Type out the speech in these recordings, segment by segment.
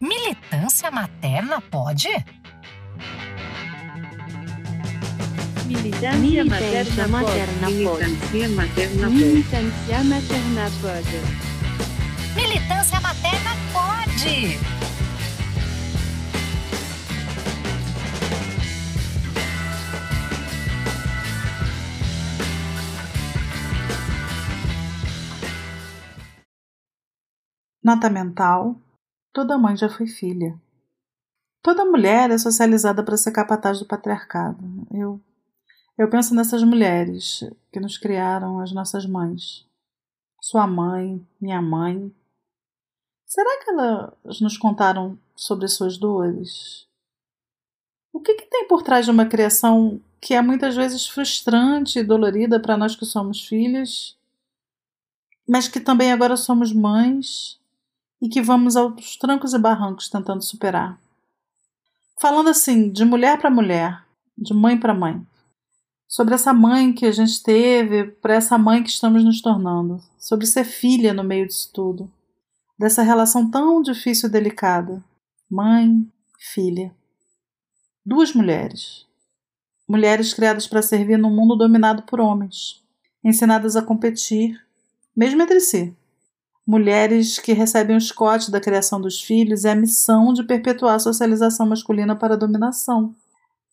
Militância materna pode? Militância, Militância materna, materna pode. pode. Militância materna pode. Militância materna pode. Militância materna pode! Nota mental: toda mãe já foi filha. Toda mulher é socializada para ser capataz do patriarcado. Eu, eu penso nessas mulheres que nos criaram, as nossas mães. Sua mãe, minha mãe. Será que elas nos contaram sobre suas dores? O que, que tem por trás de uma criação que é muitas vezes frustrante e dolorida para nós que somos filhas, mas que também agora somos mães e que vamos aos trancos e barrancos tentando superar? Falando assim, de mulher para mulher, de mãe para mãe. Sobre essa mãe que a gente teve, para essa mãe que estamos nos tornando. Sobre ser filha no meio disso tudo. Dessa relação tão difícil e delicada. Mãe, filha. Duas mulheres. Mulheres criadas para servir num mundo dominado por homens. Ensinadas a competir, mesmo entre si mulheres que recebem o escote da criação dos filhos e a missão de perpetuar a socialização masculina para a dominação,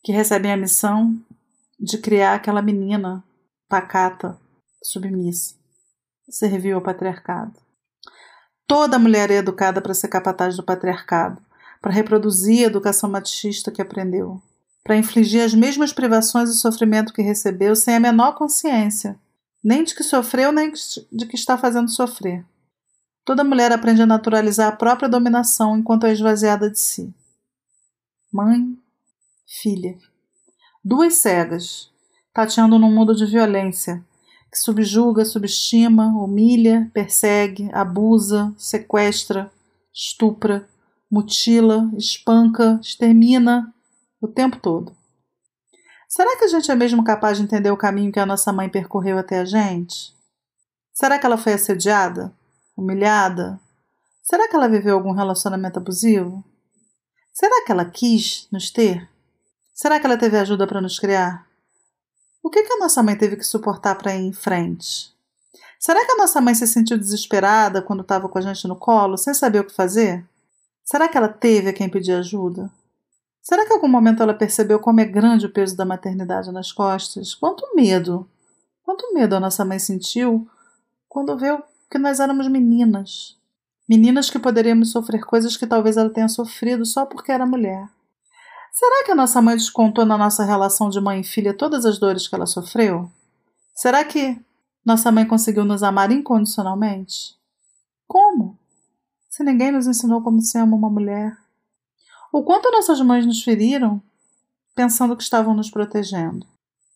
que recebem a missão de criar aquela menina pacata, submissa, serviu ao patriarcado. Toda mulher é educada para ser capataz do patriarcado, para reproduzir a educação machista que aprendeu, para infligir as mesmas privações e sofrimento que recebeu sem a menor consciência, nem de que sofreu, nem de que está fazendo sofrer. Toda mulher aprende a naturalizar a própria dominação enquanto é esvaziada de si. Mãe, filha. Duas cegas, tateando num mundo de violência, que subjuga, subestima, humilha, persegue, abusa, sequestra, estupra, mutila, espanca, extermina o tempo todo. Será que a gente é mesmo capaz de entender o caminho que a nossa mãe percorreu até a gente? Será que ela foi assediada? Humilhada? Será que ela viveu algum relacionamento abusivo? Será que ela quis nos ter? Será que ela teve ajuda para nos criar? O que, que a nossa mãe teve que suportar para ir em frente? Será que a nossa mãe se sentiu desesperada quando estava com a gente no colo, sem saber o que fazer? Será que ela teve a quem pedir ajuda? Será que em algum momento ela percebeu como é grande o peso da maternidade nas costas? Quanto medo! Quanto medo a nossa mãe sentiu quando viu que nós éramos meninas. Meninas que poderíamos sofrer coisas que talvez ela tenha sofrido só porque era mulher. Será que a nossa mãe descontou na nossa relação de mãe e filha todas as dores que ela sofreu? Será que nossa mãe conseguiu nos amar incondicionalmente? Como? Se ninguém nos ensinou como se ama uma mulher. O quanto nossas mães nos feriram pensando que estavam nos protegendo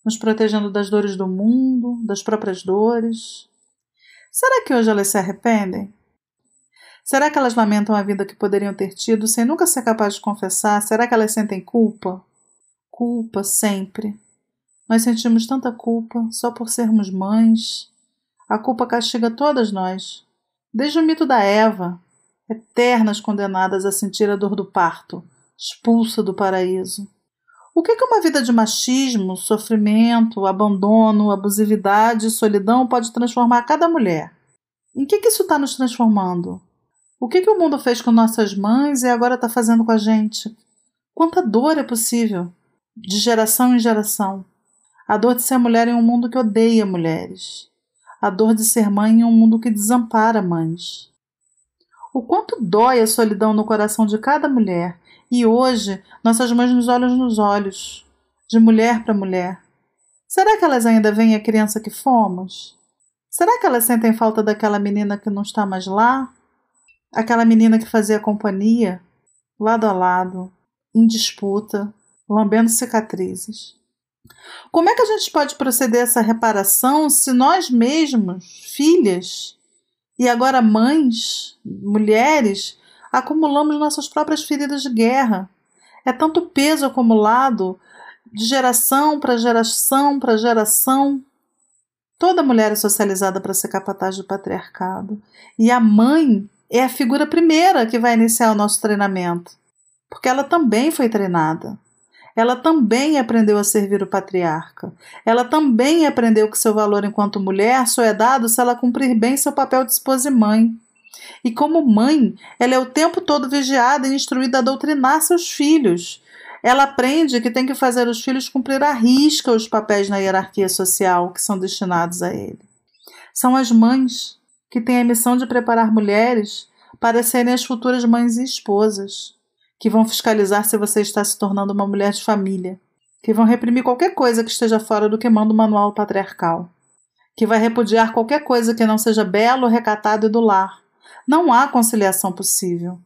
nos protegendo das dores do mundo, das próprias dores, Será que hoje elas se arrependem? Será que elas lamentam a vida que poderiam ter tido sem nunca ser capazes de confessar? Será que elas sentem culpa? Culpa sempre. Nós sentimos tanta culpa só por sermos mães. A culpa castiga todas nós, desde o mito da Eva, eternas condenadas a sentir a dor do parto, expulsa do paraíso. O que, que uma vida de machismo, sofrimento, abandono, abusividade solidão pode transformar cada mulher? Em que, que isso está nos transformando? O que, que o mundo fez com nossas mães e agora está fazendo com a gente? Quanta dor é possível, de geração em geração. A dor de ser mulher em um mundo que odeia mulheres. A dor de ser mãe em um mundo que desampara mães. O quanto dói a solidão no coração de cada mulher e hoje, nossas mães nos olham nos olhos, de mulher para mulher. Será que elas ainda veem a criança que fomos? Será que elas sentem falta daquela menina que não está mais lá? Aquela menina que fazia companhia, lado a lado, em disputa, lambendo cicatrizes. Como é que a gente pode proceder a essa reparação se nós mesmos, filhas, e agora mães, mulheres, acumulamos nossas próprias feridas de guerra. É tanto peso acumulado de geração para geração para geração. Toda mulher é socializada para ser capataz do patriarcado. E a mãe é a figura primeira que vai iniciar o nosso treinamento, porque ela também foi treinada. Ela também aprendeu a servir o patriarca. Ela também aprendeu que seu valor enquanto mulher só é dado se ela cumprir bem seu papel de esposa e mãe. E como mãe, ela é o tempo todo vigiada e instruída a doutrinar seus filhos. Ela aprende que tem que fazer os filhos cumprir à risca os papéis na hierarquia social que são destinados a ele. São as mães que têm a missão de preparar mulheres para serem as futuras mães e esposas, que vão fiscalizar se você está se tornando uma mulher de família, que vão reprimir qualquer coisa que esteja fora do que manda o manual patriarcal, que vai repudiar qualquer coisa que não seja belo, recatado e do lar, não há conciliação possível.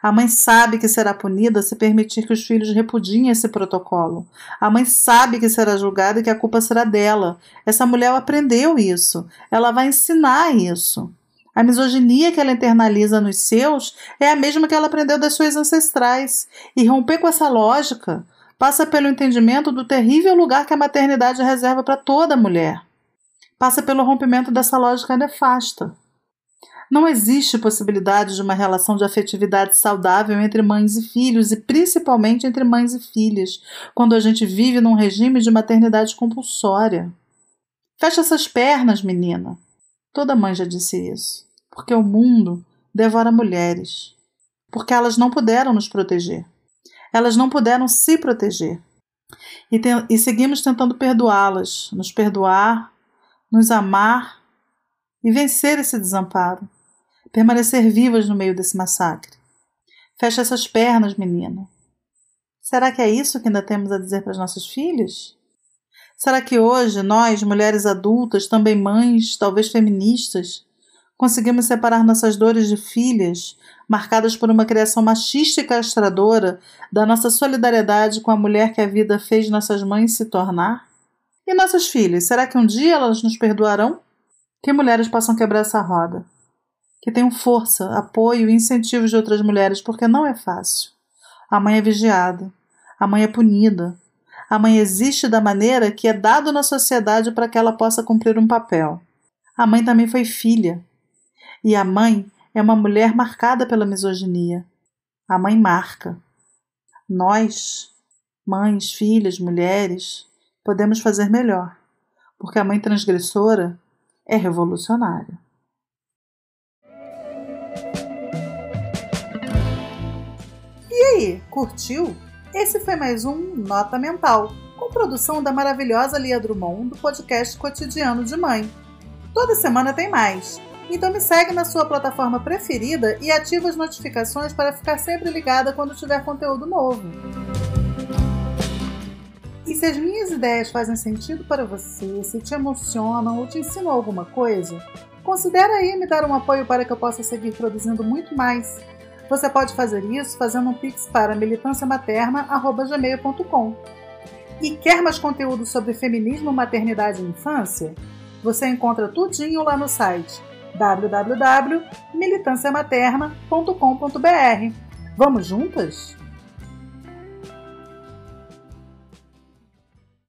A mãe sabe que será punida se permitir que os filhos repudiem esse protocolo. A mãe sabe que será julgada e que a culpa será dela. Essa mulher aprendeu isso. Ela vai ensinar isso. A misoginia que ela internaliza nos seus é a mesma que ela aprendeu das suas ancestrais. E romper com essa lógica passa pelo entendimento do terrível lugar que a maternidade reserva para toda mulher. Passa pelo rompimento dessa lógica nefasta. Não existe possibilidade de uma relação de afetividade saudável entre mães e filhos, e principalmente entre mães e filhas, quando a gente vive num regime de maternidade compulsória. Fecha essas pernas, menina. Toda mãe já disse isso. Porque o mundo devora mulheres. Porque elas não puderam nos proteger. Elas não puderam se proteger. E, te e seguimos tentando perdoá-las, nos perdoar, nos amar e vencer esse desamparo permanecer vivas no meio desse massacre. Fecha essas pernas, menina. Será que é isso que ainda temos a dizer para as nossas filhas? Será que hoje nós, mulheres adultas, também mães, talvez feministas, conseguimos separar nossas dores de filhas, marcadas por uma criação machista e castradora, da nossa solidariedade com a mulher que a vida fez nossas mães se tornar? E nossas filhas, será que um dia elas nos perdoarão? Que mulheres possam quebrar essa roda que tenham força, apoio e incentivos de outras mulheres, porque não é fácil. A mãe é vigiada, a mãe é punida, a mãe existe da maneira que é dado na sociedade para que ela possa cumprir um papel. A mãe também foi filha, e a mãe é uma mulher marcada pela misoginia. A mãe marca. Nós, mães, filhas, mulheres, podemos fazer melhor, porque a mãe transgressora é revolucionária. aí, curtiu? Esse foi mais um Nota Mental, com produção da maravilhosa Lia Drummond do podcast Cotidiano de Mãe. Toda semana tem mais, então me segue na sua plataforma preferida e ativa as notificações para ficar sempre ligada quando tiver conteúdo novo. E se as minhas ideias fazem sentido para você, se te emocionam ou te ensinam alguma coisa, considere aí me dar um apoio para que eu possa seguir produzindo muito mais. Você pode fazer isso fazendo um pix para militanciamaterna.gmail.com. E quer mais conteúdo sobre feminismo, maternidade e infância? Você encontra tudinho lá no site www.militanciamaterna.com.br. Vamos juntas?